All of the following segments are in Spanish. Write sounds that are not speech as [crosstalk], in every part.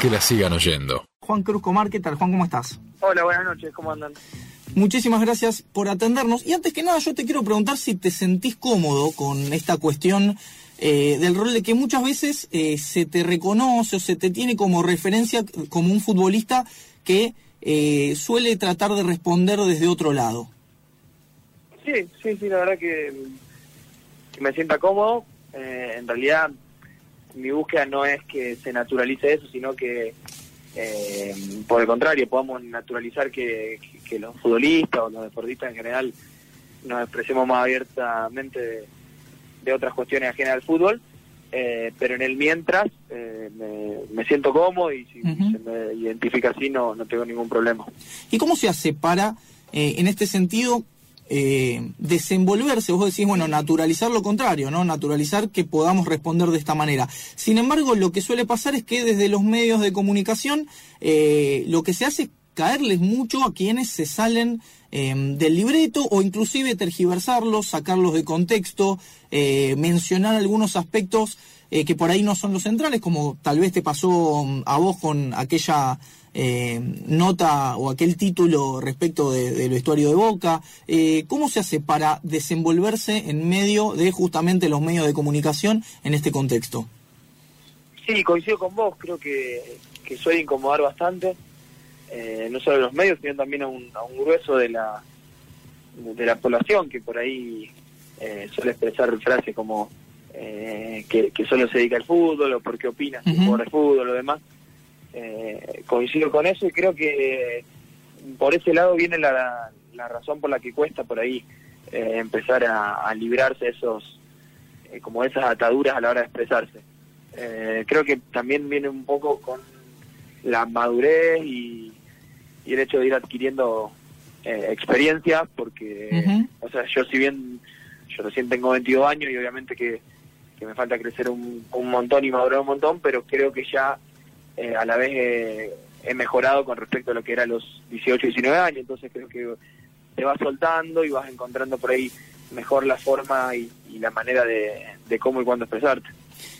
que la sigan oyendo. Juan Cruz Comar, ¿qué tal? Juan, ¿cómo estás? Hola, buenas noches, ¿cómo andan? Muchísimas gracias por atendernos. Y antes que nada, yo te quiero preguntar si te sentís cómodo con esta cuestión eh, del rol de que muchas veces eh, se te reconoce o se te tiene como referencia como un futbolista que eh, suele tratar de responder desde otro lado. Sí, sí, sí, la verdad que, que me sienta cómodo. Eh, en realidad, mi búsqueda no es que se naturalice eso, sino que, eh, por el contrario, podamos naturalizar que, que los futbolistas o los deportistas en general nos expresemos más abiertamente de, de otras cuestiones ajenas al fútbol. Eh, pero en el mientras eh, me, me siento cómodo y si se me identifica así no, no tengo ningún problema. ¿Y cómo se hace para, eh, en este sentido, eh, desenvolverse? Vos decís, bueno, naturalizar lo contrario, ¿no? Naturalizar que podamos responder de esta manera. Sin embargo, lo que suele pasar es que desde los medios de comunicación eh, lo que se hace es caerles mucho a quienes se salen eh, del libreto o inclusive tergiversarlos, sacarlos de contexto, eh, mencionar algunos aspectos eh, que por ahí no son los centrales, como tal vez te pasó mm, a vos con aquella eh, nota o aquel título respecto de- del vestuario de Boca. Eh, ¿Cómo se hace para desenvolverse en medio de justamente los medios de comunicación en este contexto? Sí, coincido con vos, creo que, que suele incomodar bastante, eh, no solo a los medios, sino también a un, a un grueso de la, de la población que por ahí eh, suele expresar frases como eh, que, que solo se dedica al fútbol o porque opina Ujú. jugador de fútbol o demás. Eh, coincido con eso y creo que por ese lado viene la, la razón por la que cuesta por ahí eh, empezar a, a librarse esos eh, como esas ataduras a la hora de expresarse. Creo que también viene un poco con la madurez y, y el hecho de ir adquiriendo eh, experiencia, porque, o sea, yo si bien yo recién tengo 22 años y obviamente que, que me falta crecer un, un montón y madurar un montón, pero creo que ya eh, a la vez eh, he mejorado con respecto a lo que era los 18, 19 años, entonces creo que te vas soltando y vas encontrando por ahí mejor la forma y, la manera de, de cómo y cuándo expresarte.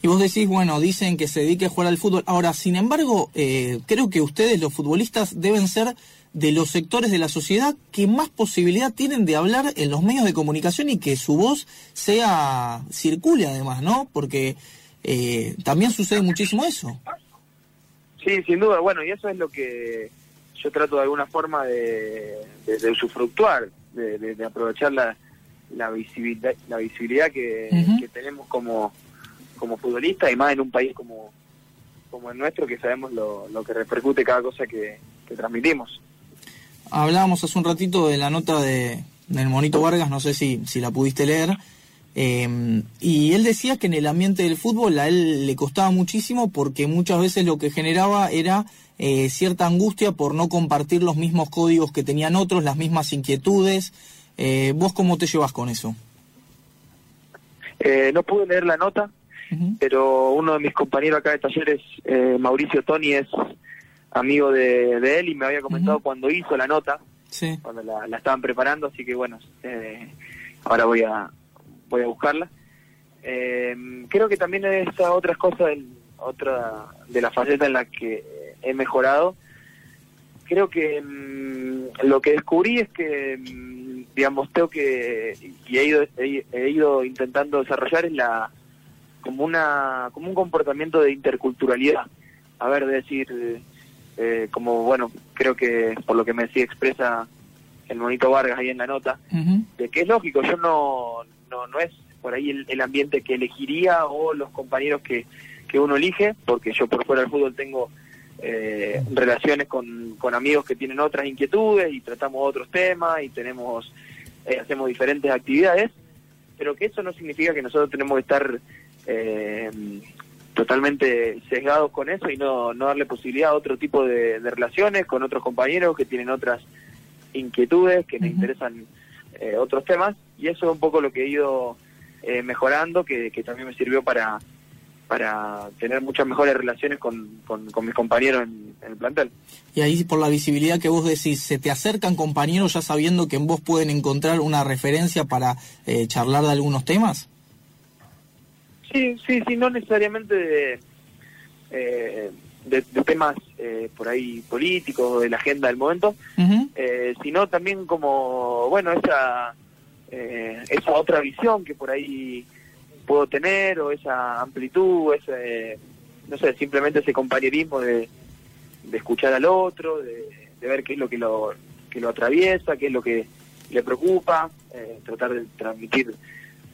Y vos decís, bueno, dicen que se dedique a jugar al fútbol. Ahora, sin embargo, eh, creo que ustedes, los futbolistas, deben ser de los sectores de la sociedad que más posibilidad tienen de hablar en los medios de comunicación y que su voz sea circule además, ¿no? Porque eh, también sucede muchísimo eso. Sí, sin duda. Bueno, y eso es lo que yo trato de alguna forma de, de, de usufructuar, de, de- aprovechar la, la visibilidad, la visibilidad que, que tenemos como, como futbolistas y más en un país como, como el nuestro que sabemos lo, lo que repercute cada cosa que, que transmitimos. Hablábamos hace un ratito de la nota de, del Monito Vargas, no sé si, si la pudiste leer, eh, y él decía que en el ambiente del fútbol a él le costaba muchísimo porque muchas veces lo que generaba era eh, cierta angustia por no compartir los mismos códigos que tenían otros, las mismas inquietudes. Eh, ¿Vos cómo te llevas con eso? Eh, no pude leer la nota, pero uno de mis compañeros acá de talleres, eh, Mauricio Toni, es amigo de, de él y me había comentado cuando hizo la nota, Sí. cuando la, la estaban preparando, así que bueno, ahora voy a voy a buscarla. Eh, creo que también esa otras cosas, del- otra de la faceta en la que he mejorado, creo que mm, lo que descubrí es que, mm, digamos, tengo que, y he ido, he, he ido intentando desarrollar es la, como una, como un comportamiento de interculturalidad. A ver, de decir, eh, como bueno, creo que por lo que me decía expresa el monito Vargas ahí en la nota, de que es lógico, yo no, no, no es por ahí el, el ambiente que elegiría o los compañeros que, que uno elige, porque yo por fuera del fútbol tengo eh, relaciones con, con amigos que tienen otras inquietudes y tratamos otros temas y tenemos eh, hacemos diferentes actividades, pero que eso no significa que nosotros tenemos que estar eh, totalmente sesgados con eso y no, no darle posibilidad a otro tipo de, de relaciones con otros compañeros que tienen otras inquietudes, que les interesan eh, otros temas, y eso es un poco lo que he ido eh, mejorando, que, que también me sirvió para, para tener muchas mejores relaciones con, con, con mis compañeros en, en el plantel. Y ahí por la visibilidad que vos decís, ¿se te acercan compañeros ya sabiendo que en vos pueden encontrar una referencia para eh, charlar de algunos temas? Sí, sí, sí, no necesariamente de, eh, de, temas eh, por ahí políticos, de la agenda del momento, eh, sino también como, bueno, esa, eh, esa otra visión que por ahí puedo tener o esa amplitud, ese, no sé, simplemente ese compañerismo de, de escuchar al otro, de, ver qué es lo que lo, que lo atraviesa, qué es lo que le preocupa, tratar de transmitir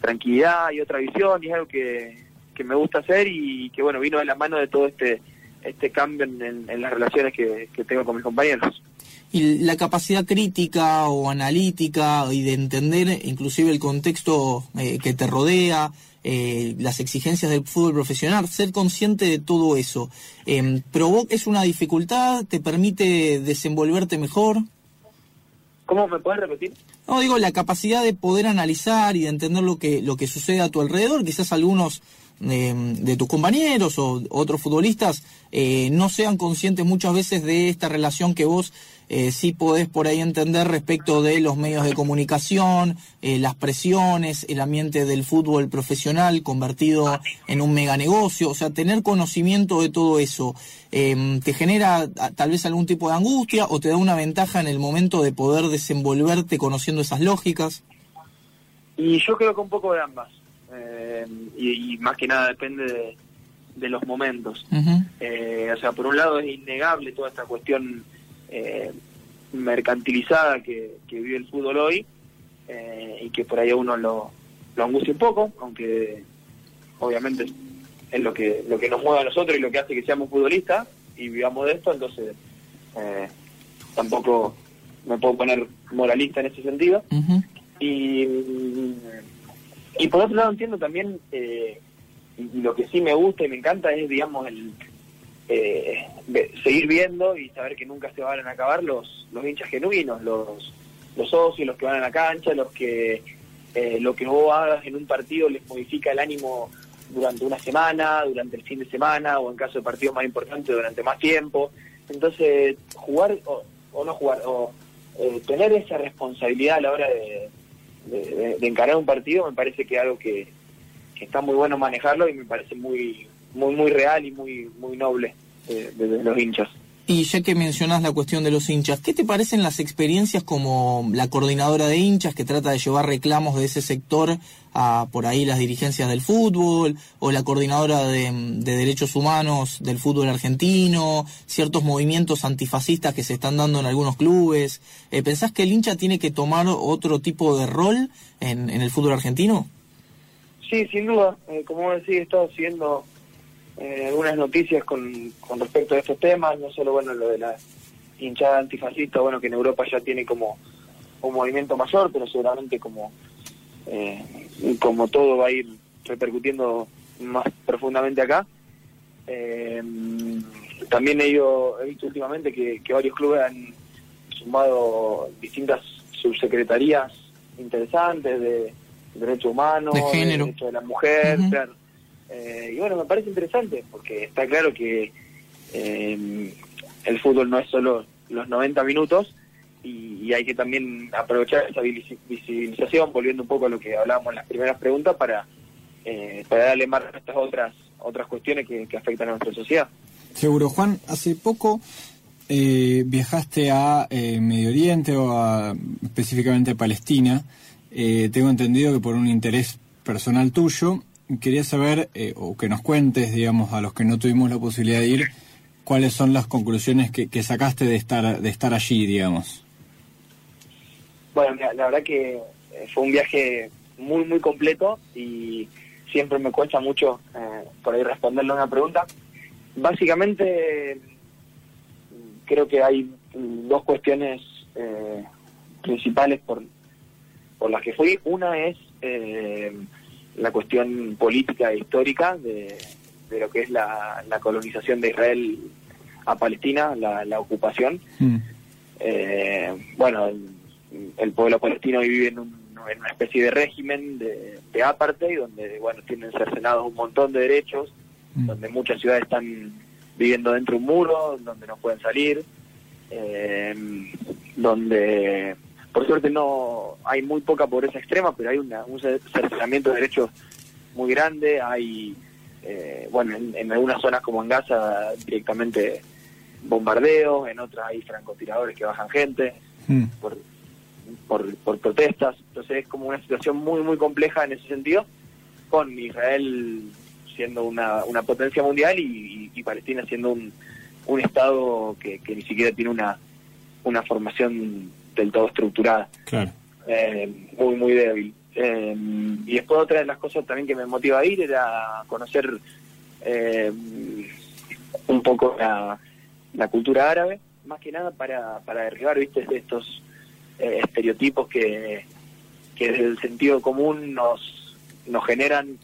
tranquilidad y otra visión, y es algo que, que me gusta hacer y que bueno, vino de la mano de todo este este cambio en, las relaciones que, tengo con mis compañeros. Y la capacidad crítica o analítica y de entender inclusive el contexto eh, que te rodea, eh, las exigencias del fútbol profesional, ser consciente de todo eso, eh, ¿es una dificultad? ¿Te permite desenvolverte mejor? ¿Cómo me puedes repetir? No, digo, la capacidad de poder analizar y de entender lo que, lo que sucede a tu alrededor, quizás algunos de tus compañeros o otros futbolistas eh, no sean conscientes muchas veces de esta relación que vos eh, sí podés por ahí entender respecto de los medios de comunicación, eh, las presiones, el ambiente del fútbol profesional convertido en un mega negocio, o sea, tener conocimiento de todo eso, em, ¿te genera tal vez algún tipo de angustia o te da una ventaja en el momento de poder desenvolverte conociendo esas lógicas? Y yo creo que un poco de ambas. Eh, y, más que nada depende de, los momentos. Eh, o sea, por un lado es innegable toda esta cuestión eh, mercantilizada que, vive el fútbol hoy y que por ahí a uno lo, lo angustia un poco, aunque obviamente es lo que lo que nos mueve a nosotros y lo que hace que seamos futbolistas y vivamos de esto, entonces tampoco me puedo poner moralista en ese sentido. Y y por otro lado entiendo también, eh, lo que sí me gusta y me encanta es, digamos, el eh, seguir viendo y saber que nunca se van a acabar los, los hinchas genuinos, los, los socios, los que van a la cancha, los que eh, lo que vos hagas en un partido les modifica el ánimo durante una semana, durante el fin de semana o en caso de partidos más importantes durante más tiempo. Entonces, jugar o, no jugar, o tener esa responsabilidad a la hora de, de, encarar un partido, me parece que es algo que, está muy bueno manejarlo y me parece muy muy muy real y muy muy noble de, los hinchas. Y ya que mencionas la cuestión de los hinchas, ¿qué te parecen las experiencias como la coordinadora de hinchas que trata de llevar reclamos de ese sector a por ahí las dirigencias del fútbol o la coordinadora de, derechos humanos del fútbol argentino, ciertos movimientos antifascistas que se están dando en algunos clubes? Eh, ¿Pensás que el hincha tiene que tomar otro tipo de rol en, el fútbol argentino? Sí, sin duda. Eh, como decís, he estado siguiendo eh, algunas noticias con, con respecto a estos temas, no solo bueno lo de la hinchada antifascista, bueno que en Europa ya tiene como un movimiento mayor, pero seguramente como eh, como todo va a ir repercutiendo más profundamente acá. Eh, también he, he visto últimamente que, varios clubes han sumado distintas subsecretarías interesantes de, derechos humanos, de, derechos de la mujer, eh, y bueno, me parece interesante porque está claro que eh, el fútbol no es solo los 90 minutos y, hay que también aprovechar esa visibilización, volviendo un poco a lo que hablábamos en las primeras preguntas, para, eh, para darle más a estas otras, otras cuestiones que, afectan a nuestra sociedad. Seguro, Juan, hace poco viajaste a Medio Oriente o a, específicamente a Palestina. tengo entendido que por un interés personal tuyo quería saber, eh, o que nos cuentes, digamos, a los que no tuvimos la posibilidad de ir, cuáles son las conclusiones que, sacaste de estar, de estar allí, digamos. Bueno, la, verdad que eh, fue un viaje muy, muy completo y siempre me cuesta mucho eh, por ahí responderle una pregunta. Básicamente, creo que hay dos cuestiones principales por, por las que fui. Una es la cuestión política e histórica de, lo que es la, colonización de Israel a Palestina, la, ocupación. Mm. Eh, bueno, el, pueblo palestino vive en, una especie de régimen de, de apartheid, donde bueno tienen cercenados un montón de derechos, mm. donde muchas ciudades están viviendo dentro de un muro, donde no pueden salir, eh, donde por suerte no hay muy poca pobreza extrema, pero hay un cercenamiento de derechos muy grande, hay eh, bueno, en, algunas zonas como en Gaza directamente bombardeos, en otras hay francotiradores que bajan gente mm. por, por, protestas. Entonces es como una situación muy, muy compleja en ese sentido, con Israel siendo una, una potencia mundial y, Palestina siendo un, un Estado que, que, ni siquiera tiene una, una formación del todo estructurada. Claro. Eh, muy, muy débil. Eh, y después otra de las cosas también que me motiva a ir era conocer eh, un poco la, cultura árabe, más que nada para, para derribar, viste, estos estereotipos que, que desde el sentido común nos, nos generan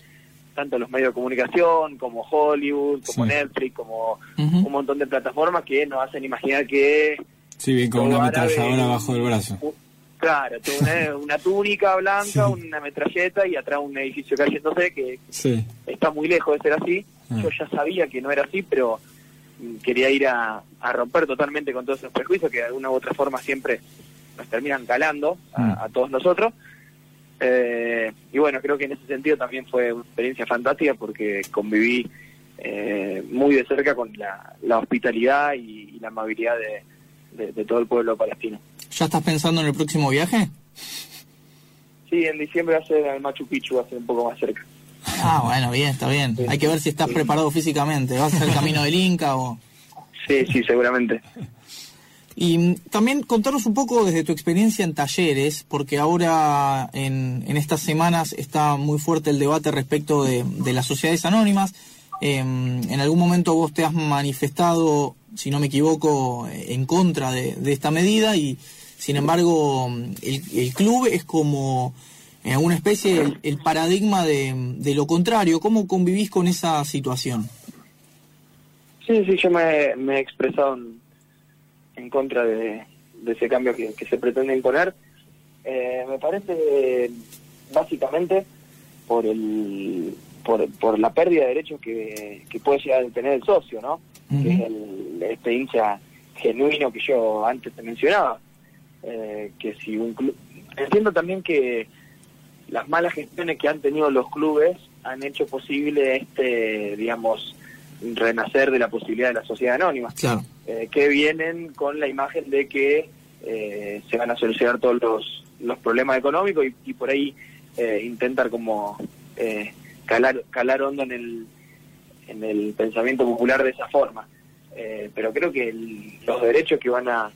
tanto los medios de comunicación como Hollywood, como Netflix, como un montón de plataformas que nos hacen imaginar que... Sí, bien, con una ametralladora abajo del brazo. Claro, una, túnica blanca, una metralleta y atrás un edificio cayéndose que está muy lejos de ser así. Ah. Yo ya sabía que no era así, pero quería ir a, romper totalmente con todos esos prejuicios que de alguna u otra forma siempre nos terminan calando a, mm. todos nosotros. Eh, y bueno, creo que en ese sentido también fue una experiencia fantástica porque conviví eh, muy de cerca con la, hospitalidad y, la amabilidad de todo el pueblo palestino. ¿Ya estás pensando en el próximo viaje? Sí, en diciembre va a ser al Machu Picchu, va a ser un poco más cerca. Ah, bueno, bien, está bien. Hay que ver si estás preparado físicamente. ¿Vas a hacer el camino del Inca o...? Sí, sí, seguramente. Y también contaros un poco desde tu experiencia en talleres, porque ahora en, estas semanas está muy fuerte el debate respecto de, las sociedades anónimas. Em, en algún momento vos te has manifestado, si no me equivoco, en contra de esta medida y sin embargo, el, club es como en alguna especie el, paradigma de, lo contrario. ¿Cómo convivís con esa situación? Sí, sí, yo me, he expresado en, contra de, ese cambio que, se pretende imponer. Eh, me parece básicamente por el por, la pérdida de derechos que, puede llegar a tener el socio, ¿no? Que es el, este hincha genuino que yo antes te mencionaba. Eh, que si un club... Entiendo también que las malas gestiones que han tenido los clubes han hecho posible este, digamos, renacer de la posibilidad de la sociedad anónima, eh, que vienen con la imagen de que eh, se van a solucionar todos los, los problemas económicos y, por ahí intentar como calar, calar hondo en el, en el pensamiento popular de esa forma. pero creo que los derechos que van a,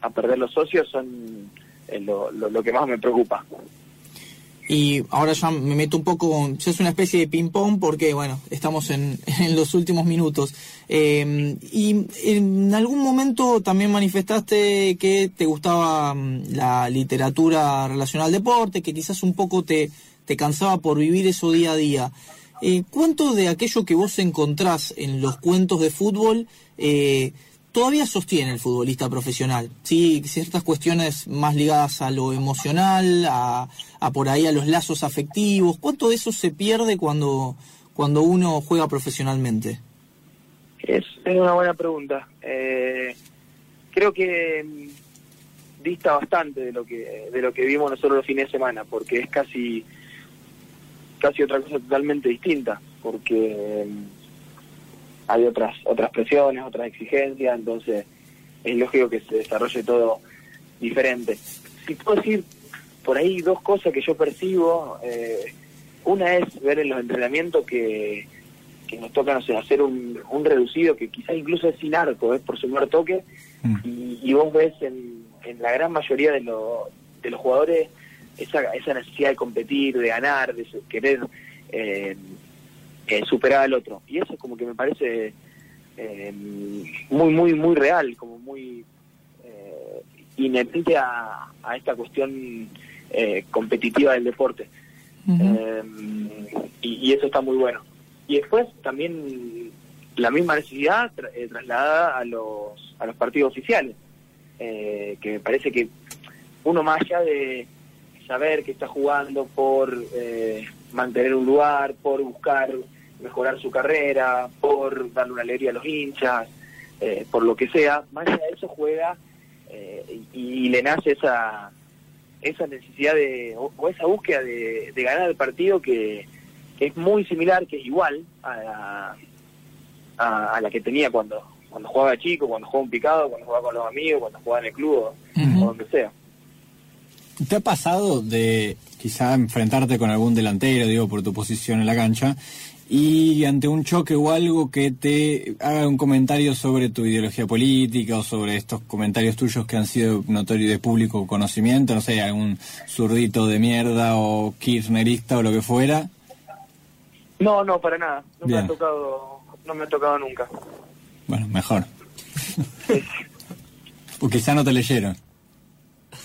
a perder los socios son eh, lo, lo, que más me preocupa. Y ahora ya me meto un poco, ya es una especie de ping-pong porque, bueno, estamos en, [laughs] en los últimos minutos. Eh, y en algún momento también manifestaste que te gustaba mm, la literatura relacionada al deporte, que quizás un poco te, te cansaba por vivir eso día a día. Eh, ¿Cuánto de aquello que vos encontrás en los cuentos de fútbol eh, todavía sostiene el futbolista profesional. Sí, ciertas cuestiones más ligadas a lo emocional, a, por ahí a los lazos afectivos. ¿Cuánto de eso se pierde cuando, cuando uno juega profesionalmente? Es, una buena pregunta. Eh, creo que mm, dista bastante de lo que de lo que vimos nosotros los fines de semana, porque es casi casi otra cosa totalmente distinta, porque mm, hay otras otras presiones, otras exigencias, entonces es lógico que se desarrolle todo diferente. Si puedo decir por ahí dos cosas que yo percibo, eh, una es ver en los entrenamientos que, que nos toca no sé, hacer un, un reducido que quizás incluso es sin arco, es por su primer toque, mm. y, vos ves en, en la gran mayoría de, de los jugadores esa, esa necesidad de competir, de ganar, de querer eh, superar al otro. Y eso como que me parece eh, muy, muy, muy real, como muy eh, inherente a, esta cuestión eh, competitiva del deporte. Eh, y, eso está muy bueno. Y después también la misma necesidad trasladada a los, a los partidos oficiales, que me parece que uno más allá de saber que está jugando por mantener un lugar, por buscar mejorar su carrera, por darle una alegría a los hinchas, eh, por lo que sea, más allá de eso juega eh, y, le nace esa esa necesidad de, o, esa búsqueda de, ganar el partido que, que es muy similar, que es igual a la, a, a la que tenía cuando cuando jugaba de chico, cuando jugaba un picado, cuando jugaba con los amigos, cuando jugaba en el club o, Ujú. o donde sea. ¿Te ha pasado de quizá enfrentarte con algún delantero, digo, por tu posición en la cancha, y ante un choque o algo que te haga un comentario sobre tu ideología política o sobre estos comentarios tuyos que han sido notorios de público conocimiento, no sé, algún zurdito de mierda o kirchnerista o lo que fuera? No, no, para nada. No me ha tocado, no me ha tocado nunca. Bueno, mejor. [laughs] o quizá no te leyeron.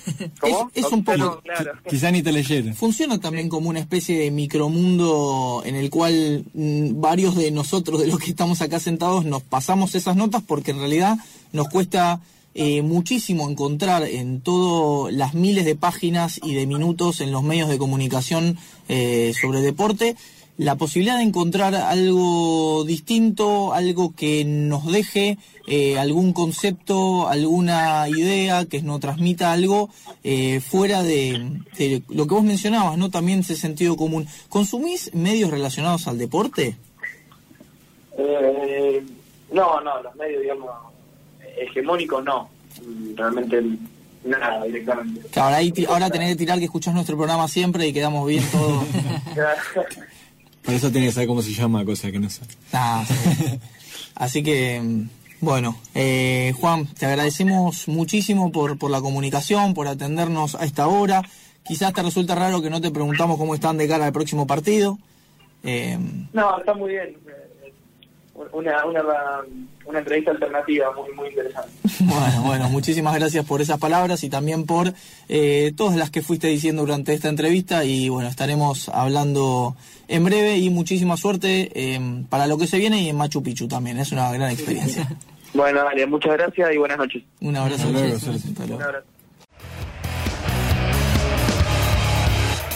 [laughs] ¿Cómo? Es- es un poco- claro. Quizá ni te leyeron. Funciona también como una especie de micromundo en el cual mm, varios de nosotros, de los que estamos acá sentados, nos pasamos esas notas porque en realidad nos cuesta eh, muchísimo encontrar en todas las miles de páginas y de minutos en los medios de comunicación eh, sobre deporte la posibilidad de encontrar algo distinto, algo que nos deje eh, algún concepto, alguna idea, que nos transmita algo eh, fuera de, de lo que vos mencionabas, ¿no? También ese sentido común. ¿Consumís medios relacionados al deporte? Eh, no, no, los medios, digamos, hegemónicos no. Realmente nada, directamente. Ahí ti- ahora tenés que tirar que escuchás nuestro programa siempre y quedamos bien todos. [laughs] [laughs] Por eso tienes que saber cómo se llama, cosa que no sé. Ah, sí. Así que, bueno, eh, Juan, te agradecemos muchísimo por, por la comunicación, por atendernos a esta hora. Quizás te resulta raro que no te preguntamos cómo están de cara al próximo partido. Eh, no, está muy bien. Una, una, una entrevista alternativa muy, muy interesante. bueno, bueno, muchísimas gracias por esas palabras y también por eh, todas las que fuiste diciendo durante esta entrevista y bueno, estaremos hablando en breve y muchísima suerte eh, para lo que se viene y en Machu Picchu también, es una gran experiencia. [laughs] Bueno, dale, muchas gracias y buenas noches. Un abrazo. Luego. Un abrazo.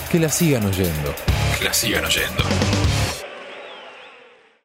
Que la sigan oyendo. Que la sigan oyendo.